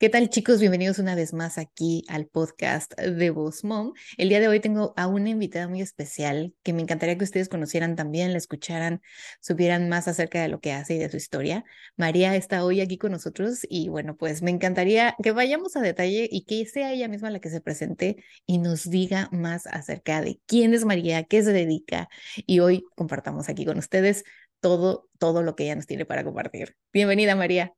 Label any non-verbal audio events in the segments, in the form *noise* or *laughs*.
¿Qué tal chicos? Bienvenidos una vez más aquí al podcast de Voz Mom. El día de hoy tengo a una invitada muy especial que me encantaría que ustedes conocieran también, la escucharan, supieran más acerca de lo que hace y de su historia. María está hoy aquí con nosotros y bueno, pues me encantaría que vayamos a detalle y que sea ella misma la que se presente y nos diga más acerca de quién es María, qué se dedica y hoy compartamos aquí con ustedes todo, todo lo que ella nos tiene para compartir. Bienvenida María.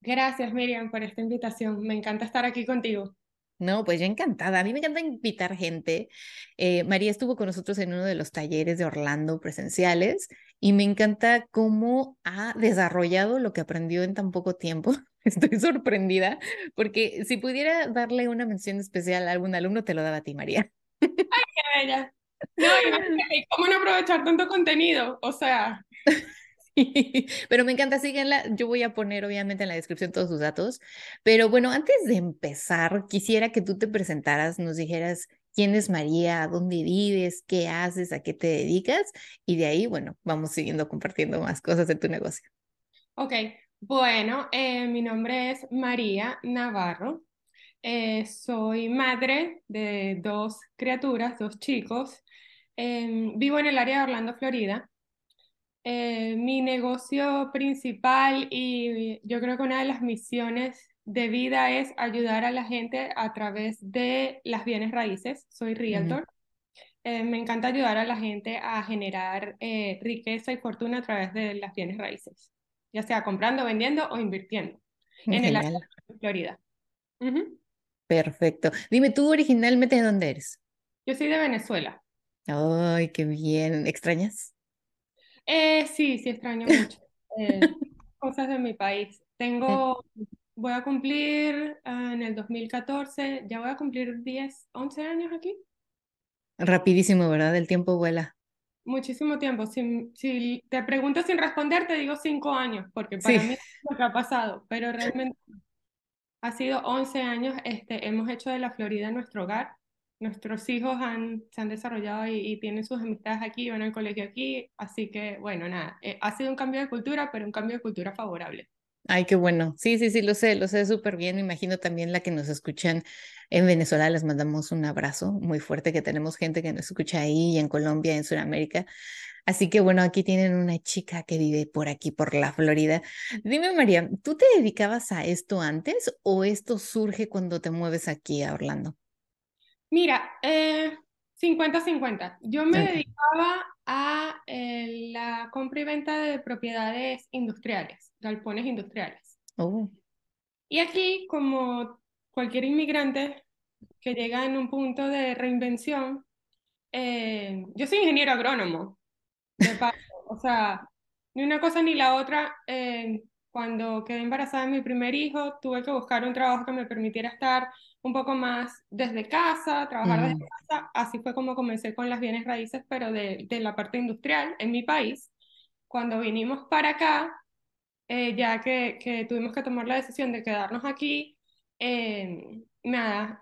Gracias, Miriam, por esta invitación. Me encanta estar aquí contigo. No, pues yo encantada. A mí me encanta invitar gente. Eh, María estuvo con nosotros en uno de los talleres de Orlando presenciales y me encanta cómo ha desarrollado lo que aprendió en tan poco tiempo. *laughs* Estoy sorprendida porque si pudiera darle una mención especial a algún alumno, te lo daba a ti, María. ¡Ay, qué bella! No, *laughs* ¿cómo no aprovechar tanto contenido? O sea, *laughs* *laughs* pero me encanta, síguenla. Yo voy a poner obviamente en la descripción todos sus datos. Pero bueno, antes de empezar, quisiera que tú te presentaras, nos dijeras quién es María, dónde vives, qué haces, a qué te dedicas. Y de ahí, bueno, vamos siguiendo compartiendo más cosas de tu negocio. Ok, bueno, eh, mi nombre es María Navarro. Eh, soy madre de dos criaturas, dos chicos. Em, vivo en el área de Orlando, Florida. Eh, mi negocio principal y yo creo que una de las misiones de vida es ayudar a la gente a través de las bienes raíces. Soy realtor. Eh, me encanta ayudar a la gente a generar eh, riqueza y fortuna a través de las bienes raíces, ya sea comprando, vendiendo o invirtiendo en el área de Florida. Perfecto. Dime, ¿tú originalmente de dónde eres? Yo soy de Venezuela. Ay, qué bien. ¿Extrañas? Eh, sí, sí extraño mucho eh, *laughs* cosas de mi país. Tengo, voy a cumplir ah, en el 2014, ya voy a cumplir 10, 11 años aquí. Rapidísimo, ¿verdad? El tiempo vuela. Muchísimo tiempo. Si, si te pregunto sin responder, te digo 5 años, porque para mí es lo que ha pasado, pero realmente ha sido 11 años. Este, hemos hecho de la Florida nuestro hogar nuestros hijos han, se han desarrollado y, tienen sus amistades aquí, van al colegio aquí, así que bueno, nada, eh, ha sido un cambio de cultura, pero un cambio de cultura favorable. Ay, qué bueno. Sí, sí, sí, lo sé, lo sé súper bien. Me imagino también la que nos escuchan en Venezuela. Les mandamos un abrazo muy fuerte, que tenemos gente que nos escucha ahí y en Colombia, en Sudamérica. Así que bueno, aquí tienen una chica que vive por aquí, por la Florida. Dime, María, ¿tú te dedicabas a esto antes o esto surge cuando te mueves aquí a Orlando? Mira, 50-50. Eh, Yo me dedicaba a eh, la compra y venta de propiedades industriales, galpones industriales. Oh. Y aquí, como cualquier inmigrante que llega en un punto de reinvención, eh, yo soy ingeniero agrónomo, o sea, ni una cosa ni la otra. cuando quedé embarazada de mi primer hijo, tuve que buscar un trabajo que me permitiera estar un poco más desde casa, trabajar desde casa. Así fue como comencé con las bienes raíces, pero de, de la parte industrial en mi país. Cuando vinimos para acá, eh, ya que, que, tuvimos que tomar la decisión de quedarnos aquí, eh, nada,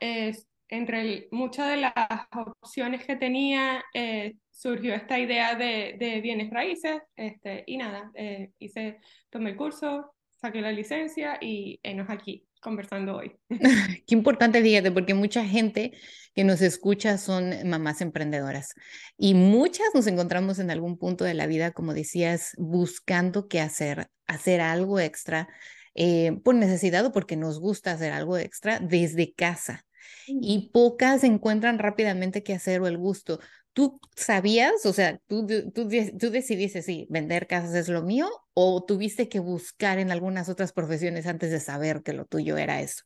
entre muchas de las opciones que tenía, eh, surgió esta idea de, de, bienes raíces, este, y nada, hice, tomé el curso, saqué la licencia y enos aquí conversando hoy. *laughs* Qué importante, fíjate, porque mucha gente que nos escucha son mamás emprendedoras y muchas nos encontramos en algún punto de la vida, como decías, buscando qué hacer, hacer algo extra eh, por necesidad o porque nos gusta hacer algo extra desde casa. Y pocas encuentran rápidamente qué hacer o el gusto. ¿Tú sabías, o sea, tú, tú, tú decidiste, sí, vender casas es lo mío o tuviste que buscar en algunas otras profesiones antes de saber que lo tuyo era eso?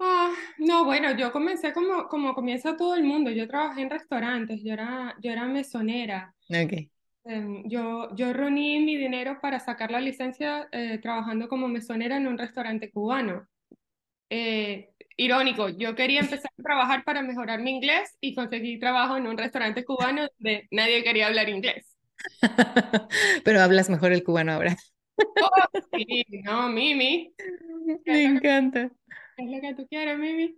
Ah, no, bueno, yo comencé como, como comienza todo el mundo. Yo trabajé en restaurantes, yo era, yo era mesonera. Okay. Em, yo, yo reuní mi dinero para sacar la licencia eh, trabajando como mesonera en un restaurante cubano. Eh, irónico, yo quería empezar a trabajar para mejorar mi inglés y conseguí trabajo en un restaurante cubano donde nadie quería hablar inglés. *laughs* Pero hablas mejor el cubano ahora. Oh, sí, no, Mimi. Me encanta. Es lo que tú quieres, Mimi.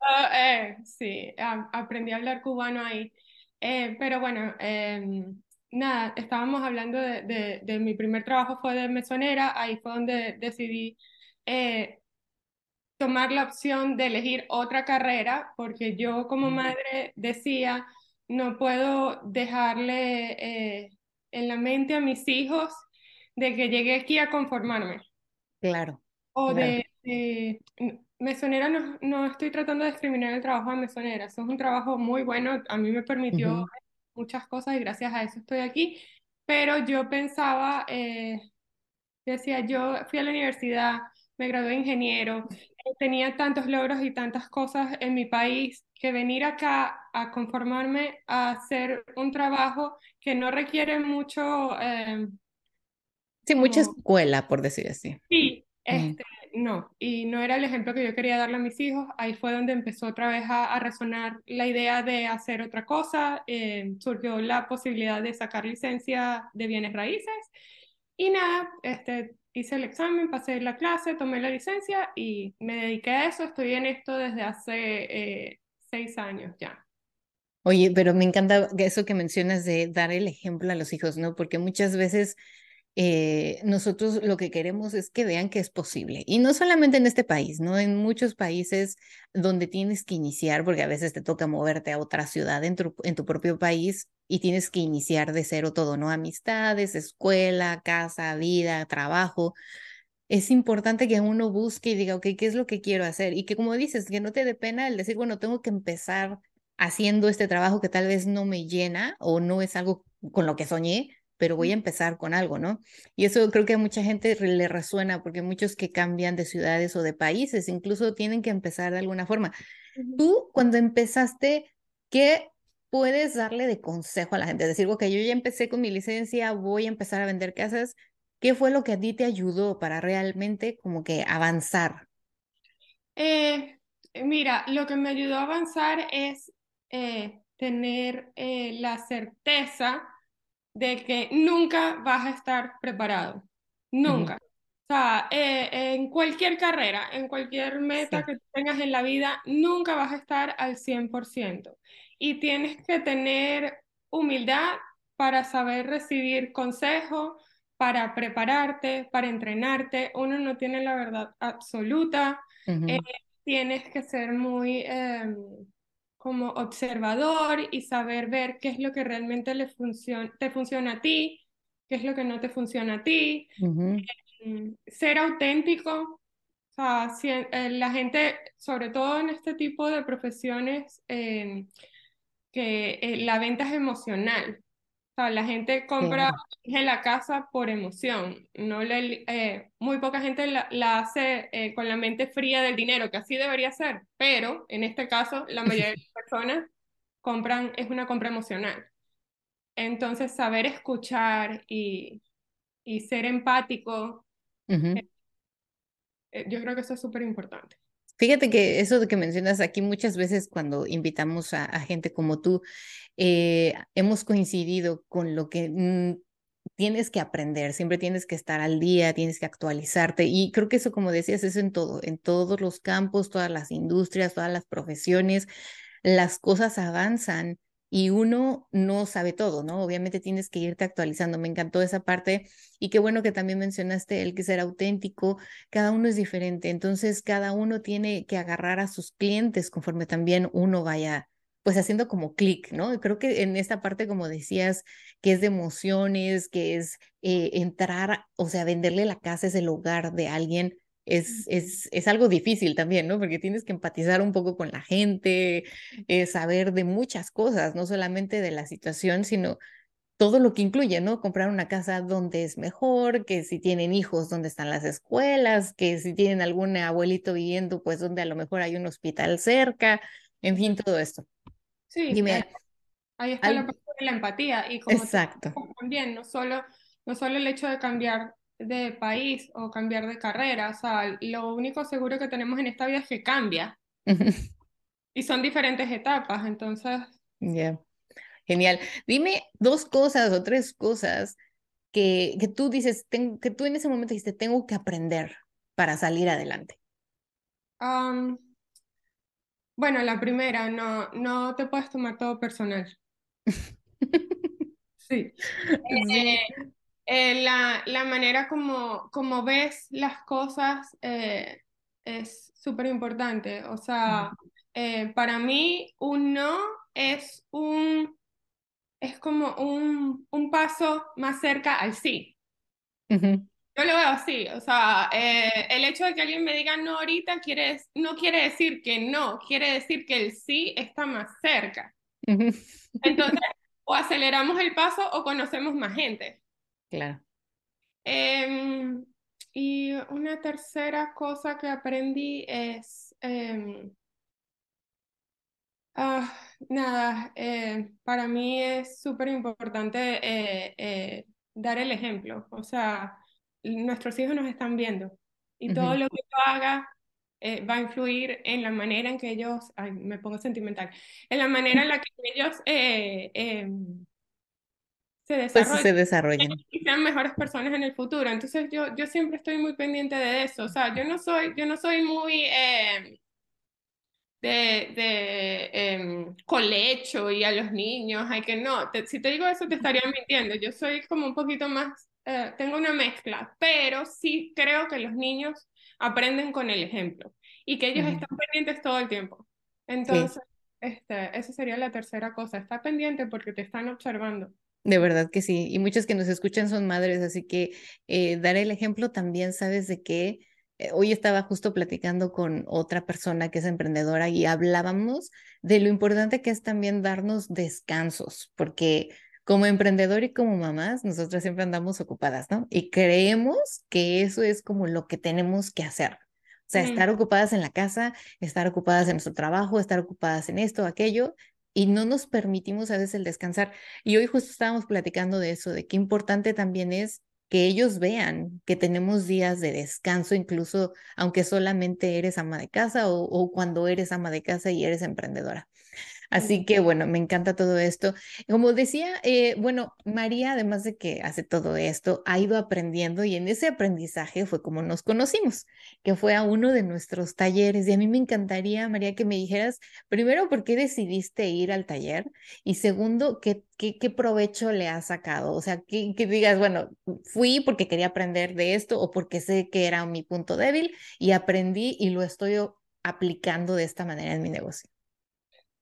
Ah, eh, sí, aprendí a hablar cubano ahí. Eh, pero bueno, em, nada, estábamos hablando de, de, de, mi primer trabajo fue de mesonera, ahí fue donde decidí eh, tomar la opción de elegir otra carrera, porque yo como madre decía, no puedo dejarle eh, en la mente a mis hijos de que llegué aquí a conformarme. Claro. O de, mesonera, no, no, estoy tratando de discriminar el trabajo de mesonera, eso es un trabajo muy bueno, a mí me permitió muchas cosas y gracias a eso estoy aquí, pero yo pensaba, eh, decía, yo fui a la universidad, me gradué de ingeniero, tenía tantos logros y tantas cosas en mi país que venir acá a conformarme a hacer un trabajo que no requiere mucho... Eh, sí, mucha escuela, por decir así. Sí, este, no, y no era el ejemplo que yo quería darle a mis hijos. Ahí fue donde empezó otra vez a, resonar la idea de hacer otra cosa. Eh, surgió la posibilidad de sacar licencia de bienes raíces. Y nada, este, hice el examen, pasé la clase, tomé la licencia y me dediqué a eso. Estoy en esto desde hace eh, seis años ya. Oye, pero me encanta eso que mencionas de dar el ejemplo a los hijos, ¿no? Porque muchas veces eh, nosotros lo que queremos es que vean que es posible. Y no solamente en este país, ¿no? En muchos países donde tienes que iniciar, porque a veces te toca moverte a otra ciudad en tu, en tu propio país y tienes que iniciar de cero todo, ¿no? Amistades, escuela, casa, vida, trabajo. Es importante que uno busque y diga, ok, ¿qué es lo que quiero hacer? Y que como dices, que no te dé pena el decir, bueno, tengo que empezar haciendo este trabajo que tal vez no me llena o no es algo con lo que soñé, pero voy a empezar con algo, ¿no? Y eso creo que a mucha gente le resuena, porque muchos que cambian de ciudades o de países incluso tienen que empezar de alguna forma. Tú, cuando empezaste, ¿qué puedes darle de consejo a la gente? Decir, ok, yo ya empecé con mi licencia, voy a empezar a vender casas. ¿Qué fue lo que a ti te ayudó para realmente como que avanzar? Eh, mira, lo que me ayudó a avanzar es eh, tener eh, la certeza de que nunca vas a estar preparado, nunca. O sea, eh, en cualquier carrera, en cualquier meta que tengas en la vida, nunca vas a estar al 100%. Y tienes que tener humildad para saber recibir consejo, para prepararte, para entrenarte. Uno no tiene la verdad absoluta. Eh, tienes que ser muy em, como observador y saber ver qué es lo que realmente le funciona, te funciona a ti, qué es lo que no te funciona a ti, em, ser auténtico. O sea, si, eh, la gente, sobre todo en este tipo de profesiones, em, que eh, la venta es emocional. Sea, la gente compra en la casa por emoción. No le, eh, muy poca gente la, hace eh, con la mente fría del dinero, que así debería ser, pero en este caso la mayoría de *laughs* las personas compran, es una compra emocional. Entonces, saber escuchar y, y ser empático, eh, yo creo que eso es súper importante. Fíjate que eso de que mencionas aquí muchas veces cuando invitamos a, gente como tú, eh, hemos coincidido con lo que mm, tienes que aprender, siempre tienes que estar al día, tienes que actualizarte y creo que eso, como decías, es en todo, en todos los campos, todas las industrias, todas las profesiones, las cosas avanzan y uno no sabe todo, ¿no? Obviamente tienes que irte actualizando. Me encantó esa parte y qué bueno que también mencionaste el que ser auténtico. Cada uno es diferente, entonces cada uno tiene que agarrar a sus clientes conforme también uno vaya pues haciendo como clic, ¿no? Creo que en esta parte, como decías, que es de emociones, que es eh, entrar, o sea, venderle la casa, es el hogar de alguien, es, es, es, algo difícil también, ¿no? Porque tienes que empatizar un poco con la gente, eh, saber de muchas cosas, no solamente de la situación, sino todo lo que incluye, ¿no? Comprar una casa donde es mejor, que si tienen hijos, donde están las escuelas, que si tienen algún abuelito viviendo, pues donde a lo mejor hay un hospital cerca, en fin, todo esto. Sí, Dime, ahí está la parte de la empatía y como Exacto. también, no solo, no solo el hecho de cambiar de país o cambiar de carrera. O sea, lo único seguro que tenemos en esta vida es que cambia. *laughs* y son diferentes etapas, entonces. Ya. Genial. Dime dos cosas o tres cosas que, que tú dices, que tú en ese momento dijiste, tengo que aprender para salir adelante. bueno, la primera, no, no te puedes tomar todo personal. *laughs* sí. Eh, eh, la, la, manera como, como ves las cosas, eh, es súper importante. O sea, eh, para mí un no es un, es como un, un paso más cerca al sí. Yo lo veo así, o sea, eh, el hecho de que alguien me diga no ahorita quiere, no quiere decir que no, quiere decir que el sí está más cerca. *laughs* Entonces, o aceleramos el paso o conocemos más gente. Claro. Em, y una tercera cosa que aprendí es, em, ah, nada, eh, para mí es súper importante eh, dar el ejemplo, o sea nuestros hijos nos están viendo y todo lo que yo haga eh, va a influir en la manera en que ellos, ay, me pongo sentimental, en la manera en la que ellos eh, em, se pues desarrollen, se desarrollen y sean mejores personas en el futuro. Entonces yo, yo siempre estoy muy pendiente de eso. O sea, yo no soy, yo no soy muy... Eh, de, de eh, colecho y a los niños, hay que no, si te digo eso te estaría mintiendo, yo soy como un poquito más eh, tengo una mezcla, pero sí creo que los niños aprenden con el ejemplo y que ellos están pendientes todo el tiempo. Entonces, este, esa sería la tercera cosa, está pendiente porque te están observando. De verdad que sí, y muchos que nos escuchan son madres, así que eh, dar el ejemplo también, sabes de qué. Eh, hoy estaba justo platicando con otra persona que es emprendedora y hablábamos de lo importante que es también darnos descansos, porque como emprendedor y como mamás, nosotras siempre andamos ocupadas, ¿no? Y creemos que eso es como lo que tenemos que hacer. O sea, estar ocupadas en la casa, estar ocupadas en nuestro trabajo, estar ocupadas en esto, aquello, y no nos permitimos a veces el descansar. Y hoy justo estábamos platicando de eso, de qué importante también es que ellos vean que tenemos días de descanso, incluso aunque solamente eres ama de casa o, o cuando eres ama de casa y eres emprendedora. Así que bueno, me encanta todo esto. Como decía, eh, bueno, María, además de que hace todo esto, ha ido aprendiendo y en ese aprendizaje fue como nos conocimos, que fue a uno de nuestros talleres. Y a mí me encantaría, María, que me dijeras, primero, ¿por qué decidiste ir al taller? Y segundo, ¿qué, qué, provecho le has sacado? O sea, que, que digas, bueno, fui porque quería aprender de esto o porque sé que era mi punto débil y aprendí y lo estoy aplicando de esta manera en mi negocio.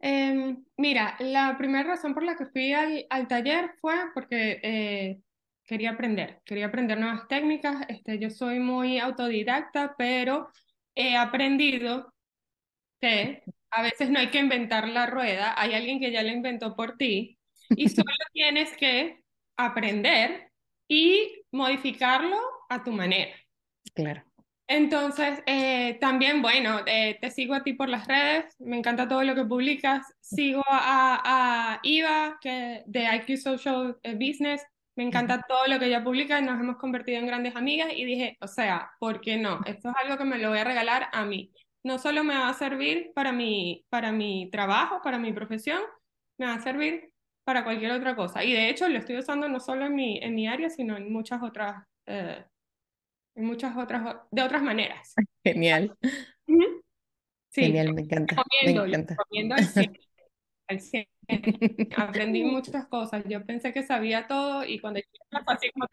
Em, mira, la primera razón por la que fui al, al taller fue porque eh, quería aprender, quería aprender nuevas técnicas. Este, yo soy muy autodidacta, pero he aprendido que a veces no hay que inventar la rueda, hay alguien que ya la inventó por ti y solo *laughs* tienes que aprender y modificarlo a tu manera. Claro. Entonces, eh, también, bueno, eh, te sigo a ti por las redes, me encanta todo lo que publicas, sigo a, a Iva que, de IQ Social eh, Business, me encanta todo lo que ella publica, nos hemos convertido en grandes amigas y dije, o sea, ¿por qué no? Esto es algo que me lo voy a regalar a mí. No solo me va a servir para mi, para mi trabajo, para mi profesión, me va a servir para cualquier otra cosa. Y de hecho lo estoy usando no solo en mi, en mi área, sino en muchas otras en muchas otras, de otras maneras. *laughs* Genial. Sí, Genial, me encanta. me encanta. al *laughs* Aprendí muchas cosas. Yo pensé que sabía todo y cuando así como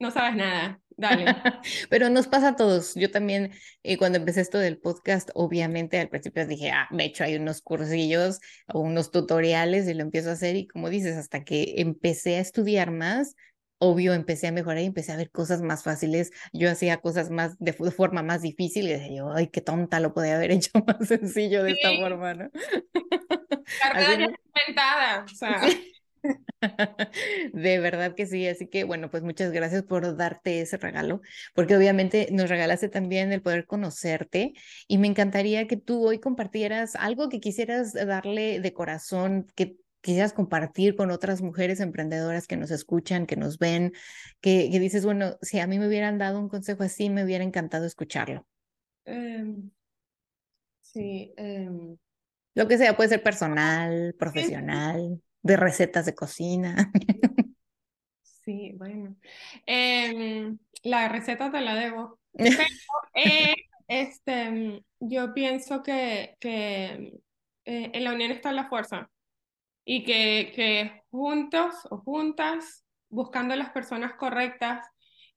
no sabes nada. Dale. *laughs* Pero nos pasa a todos. Yo también, eh, cuando empecé esto del podcast, obviamente al principio dije, ah, me he hecho hay unos cursillos o unos tutoriales y lo empiezo a hacer. Y como dices, hasta que empecé a estudiar más, obvio empecé a mejorar y empecé a ver cosas más fáciles. Yo hacía cosas más de, forma más difícil y decía yo, ay, qué tonta, lo podía haber *laughs* hecho más sencillo de esta forma, ¿no? *laughs* La ya inventada, o sea. *laughs* De verdad que sí, así que bueno, pues muchas gracias por darte ese regalo, porque obviamente nos regalaste también el poder conocerte y me encantaría que tú hoy compartieras algo que quisieras darle de corazón, que quisieras compartir con otras mujeres emprendedoras que nos escuchan, que nos ven, que, dices, bueno, si a mí me hubieran dado un consejo así, me hubiera encantado escucharlo. Em, sí. Em. Lo que sea, puede ser personal, profesional, de recetas de cocina. *laughs* Sí, bueno. Em, la receta te la debo. *laughs* Pero, eh, este, yo pienso que, que eh, en la unión está la fuerza y que, que juntos o juntas, buscando las personas correctas,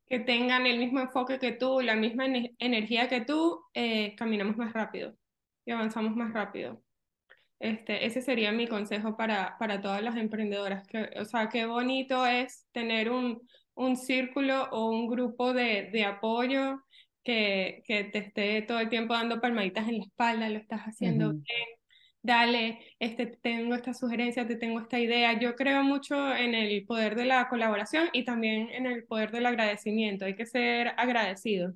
que tengan el mismo enfoque que tú, la misma energía que tú, eh, caminamos más rápido y avanzamos más rápido. Este, ese sería mi consejo para, para todas las emprendedoras. Que, o sea, qué bonito es tener un, un círculo o un grupo de, de apoyo que, que, te esté todo el tiempo dando palmaditas en la espalda, lo estás haciendo bien, dale, este, tengo esta sugerencia, te tengo esta idea. Yo creo mucho en el poder de la colaboración y también en el poder del agradecimiento. Hay que ser agradecido.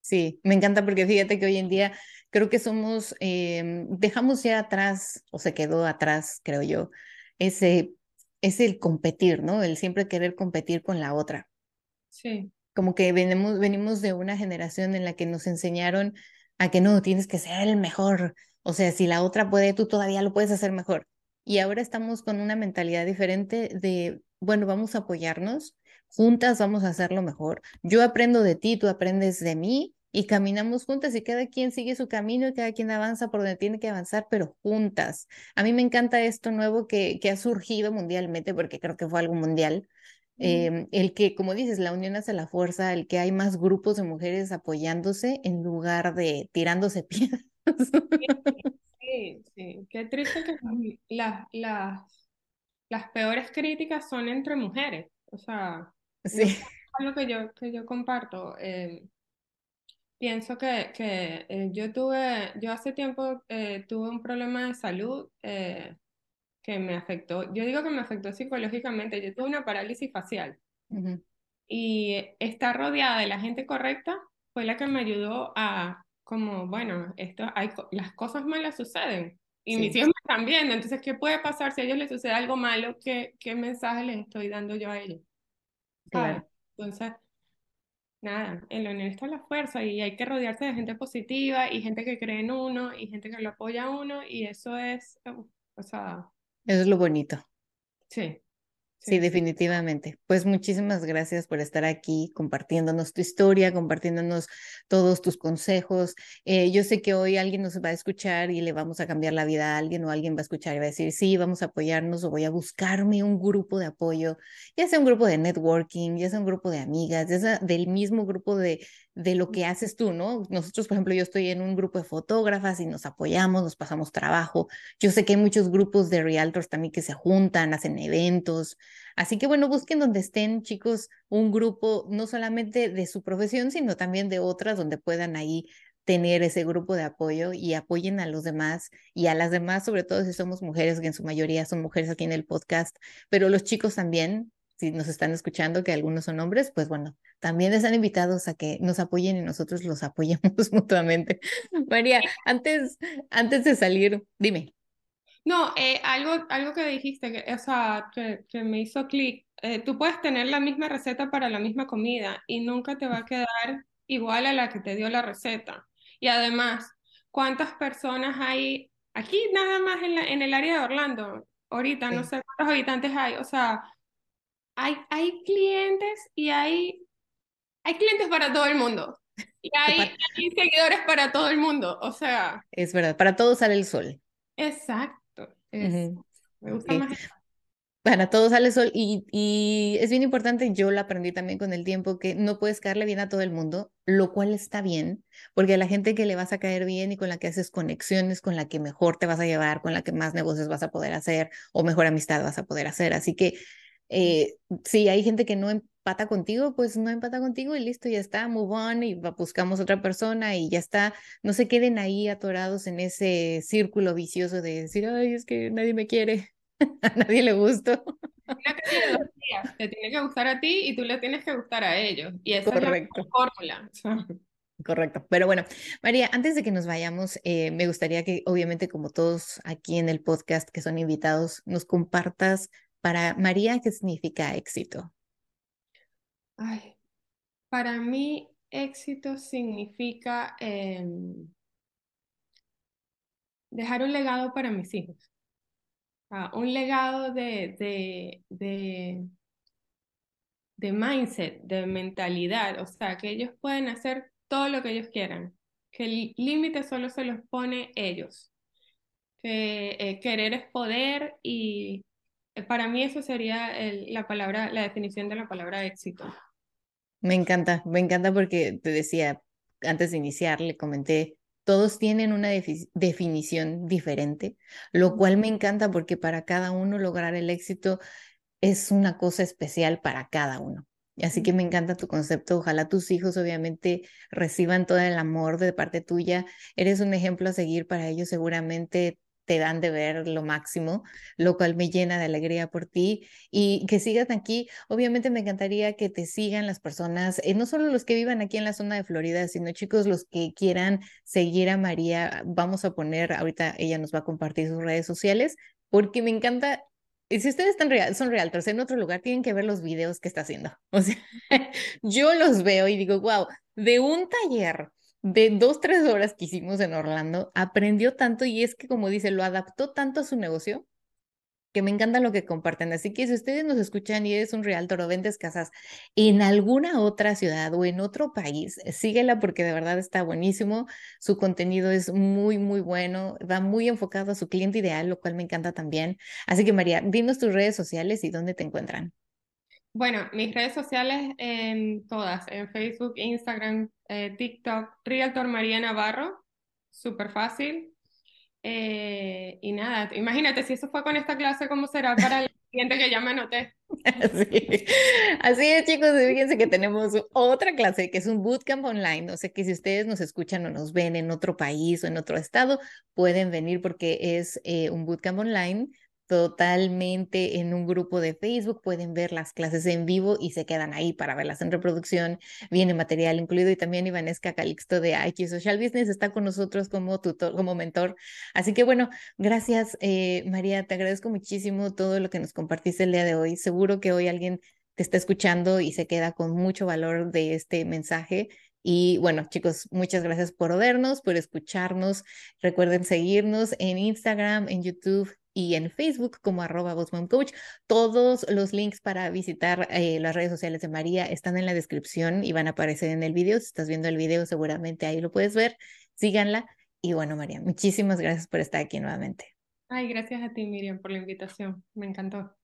Sí, me encanta porque fíjate que hoy en día creo que somos, eh, dejamos ya atrás, o se quedó atrás, creo yo, ese, es el competir, ¿no? El siempre querer competir con la otra. Sí. Como que venimos, venimos de una generación en la que nos enseñaron a que no, tienes que ser el mejor, o sea, si la otra puede, tú todavía lo puedes hacer mejor. Y ahora estamos con una mentalidad diferente de, bueno, vamos a apoyarnos, juntas vamos a hacerlo mejor. Yo aprendo de ti, tú aprendes de mí y caminamos juntas y cada quien sigue su camino y cada quien avanza por donde tiene que avanzar, pero juntas. A mí me encanta esto nuevo que, que ha surgido mundialmente, porque creo que fue algo mundial. Em, el que, como dices, la unión hace la fuerza, el que hay más grupos de mujeres apoyándose en lugar de tirándose *laughs* piedras. Sí, sí, qué triste que las, las, las peores críticas son entre mujeres. O sea, sí. es algo que yo, que yo comparto. Eh, pienso que, que eh, yo tuve, yo hace tiempo eh, tuve un problema de salud eh, que me afectó, yo digo que me afectó psicológicamente, yo tuve una parálisis facial. Y estar rodeada de la gente correcta fue la que me ayudó a como, bueno, esto, hay, las cosas malas suceden y mis hijos me están viendo, entonces, ¿qué puede pasar si a ellos les sucede algo malo? ¿Qué, qué mensaje les estoy dando yo a ellos? Claro. Entonces, nada, en la unión está la fuerza y hay que rodearse de gente positiva y gente que cree en uno y gente que lo apoya a uno y eso es, o sea... Eso es lo bonito. Sí. Sí, definitivamente. Pues muchísimas gracias por estar aquí compartiéndonos tu historia, compartiéndonos todos tus consejos. Eh, yo sé que hoy alguien nos va a escuchar y le vamos a cambiar la vida a alguien o alguien va a escuchar y va a decir, sí, vamos a apoyarnos o voy a buscarme un grupo de apoyo, ya sea un grupo de networking, ya sea un grupo de amigas, ya sea del mismo grupo de, de lo que haces tú, ¿no? Nosotros, por ejemplo, yo estoy en un grupo de fotógrafas y nos apoyamos, nos pasamos trabajo. Yo sé que hay muchos grupos de realtors también que se juntan, hacen eventos. Así que bueno, busquen donde estén, chicos, un grupo no solamente de su profesión, sino también de otras donde puedan ahí tener ese grupo de apoyo y apoyen a los demás y a las demás, sobre todo si somos mujeres, que en su mayoría son mujeres aquí en el podcast, pero los chicos también, si nos están escuchando, que algunos son hombres, pues bueno, también están invitados a que nos apoyen y nosotros los *laughs* apoyemos mutuamente. María, antes, antes de salir, dime. No, eh, algo, algo que dijiste, que, o sea, que, que me hizo clic, eh, tú puedes tener la misma receta para la misma comida y nunca te va a quedar igual a la que te dio la receta. Y además, ¿cuántas personas hay aquí nada más en, la, en el área de Orlando? Ahorita, no sé cuántos habitantes hay, o sea, hay, hay clientes y hay, hay clientes para todo el mundo. Y hay, hay, *laughs* seguidores para todo el mundo. O sea. Es verdad, para todos sale el sol. Exacto. Es, Me gusta más. Para todos sale el sol y, y, es bien importante, yo lo aprendí también con el tiempo, que no puedes caerle bien a todo el mundo, lo cual está bien, porque a la gente que le vas a caer bien y con la que haces conexiones, con la que mejor te vas a llevar, con la que más negocios vas a poder hacer o mejor amistad vas a poder hacer. Así que eh, si hay gente que no empata contigo, pues no empata contigo y listo, ya está, move on y buscamos otra persona y ya está. No se queden ahí atorados en ese círculo vicioso de decir, ay, es que nadie me quiere, *laughs* a nadie le gusto. Te tiene que gustar a ti y tú le tienes que gustar a ellos. Y esa Correcto. es la fórmula. *laughs* Correcto. Pero bueno, María, antes de que nos vayamos, eh, me gustaría que obviamente como todos aquí en el podcast que son invitados, nos compartas para María, ¿qué significa éxito? Ay, para mí éxito significa em, dejar un legado para mis hijos. un legado de, de, de, de mindset, de mentalidad, o sea, que ellos pueden hacer todo lo que ellos quieran, que el límite solo se los pone ellos, que eh, querer es poder y para mí eso sería la palabra, la definición de la palabra éxito. Me encanta, me encanta porque te decía, antes de iniciar, le comenté, todos tienen una definición diferente, lo cual me encanta porque para cada uno lograr el éxito es una cosa especial para cada uno. Así que me encanta tu concepto. Ojalá tus hijos obviamente reciban todo el amor de parte tuya. Eres un ejemplo a seguir para ellos. Seguramente te dan de ver lo máximo, lo cual me llena de alegría por ti y que sigan aquí. Obviamente me encantaría que te sigan las personas, eh, no solo los que vivan aquí en la zona de Florida, sino chicos, los que quieran seguir a María. Vamos a poner, ahorita ella nos va a compartir sus redes sociales, porque me encanta y si ustedes están son realtors en otro lugar, tienen que ver los videos que está haciendo. *laughs* O sea, yo los veo y digo, wow, de un taller de dos, tres horas que hicimos en Orlando, aprendió tanto y es que, como dice, lo adaptó tanto a su negocio que me encanta lo que comparten. Así que si ustedes nos escuchan y eres un realtor o vendes casas en alguna otra ciudad o en otro país, síguela porque de verdad está buenísimo. Su contenido es muy, muy bueno, va muy enfocado a su cliente ideal, lo cual me encanta también. Así que María, dinos tus redes sociales y dónde te encuentran. Bueno, mis redes sociales en todas, en Facebook, Instagram, eh, TikTok, Realtor María Navarro, súper fácil. Eh, y nada, imagínate si eso fue con esta clase, ¿cómo será para el *laughs* cliente que ya me anoté? Así, así es, chicos, fíjense que tenemos otra clase que es un bootcamp online. O sea que si ustedes nos escuchan o nos ven en otro país o en otro estado, pueden venir porque es eh, un bootcamp online totalmente en un grupo de Facebook, pueden ver las clases en vivo y se quedan ahí para verlas en reproducción, viene material incluido y también Ivanesca Calixto de IQ Social Business está con nosotros como tutor, como mentor. Así que bueno, gracias eh, María, te agradezco muchísimo todo lo que nos compartiste el día de hoy. Seguro que hoy alguien te está escuchando y se queda con mucho valor de este mensaje. Y bueno, chicos, muchas gracias por vernos, por escucharnos. Recuerden seguirnos en Instagram, en YouTube, y en Facebook como arroba Coach. Todos los links para visitar eh, las redes sociales de María están en la descripción y van a aparecer en el video. Si estás viendo el video, seguramente ahí lo puedes ver. Síganla. Y bueno, María, muchísimas gracias por estar aquí nuevamente. Ay, gracias a ti, Miriam, por la invitación. Me encantó.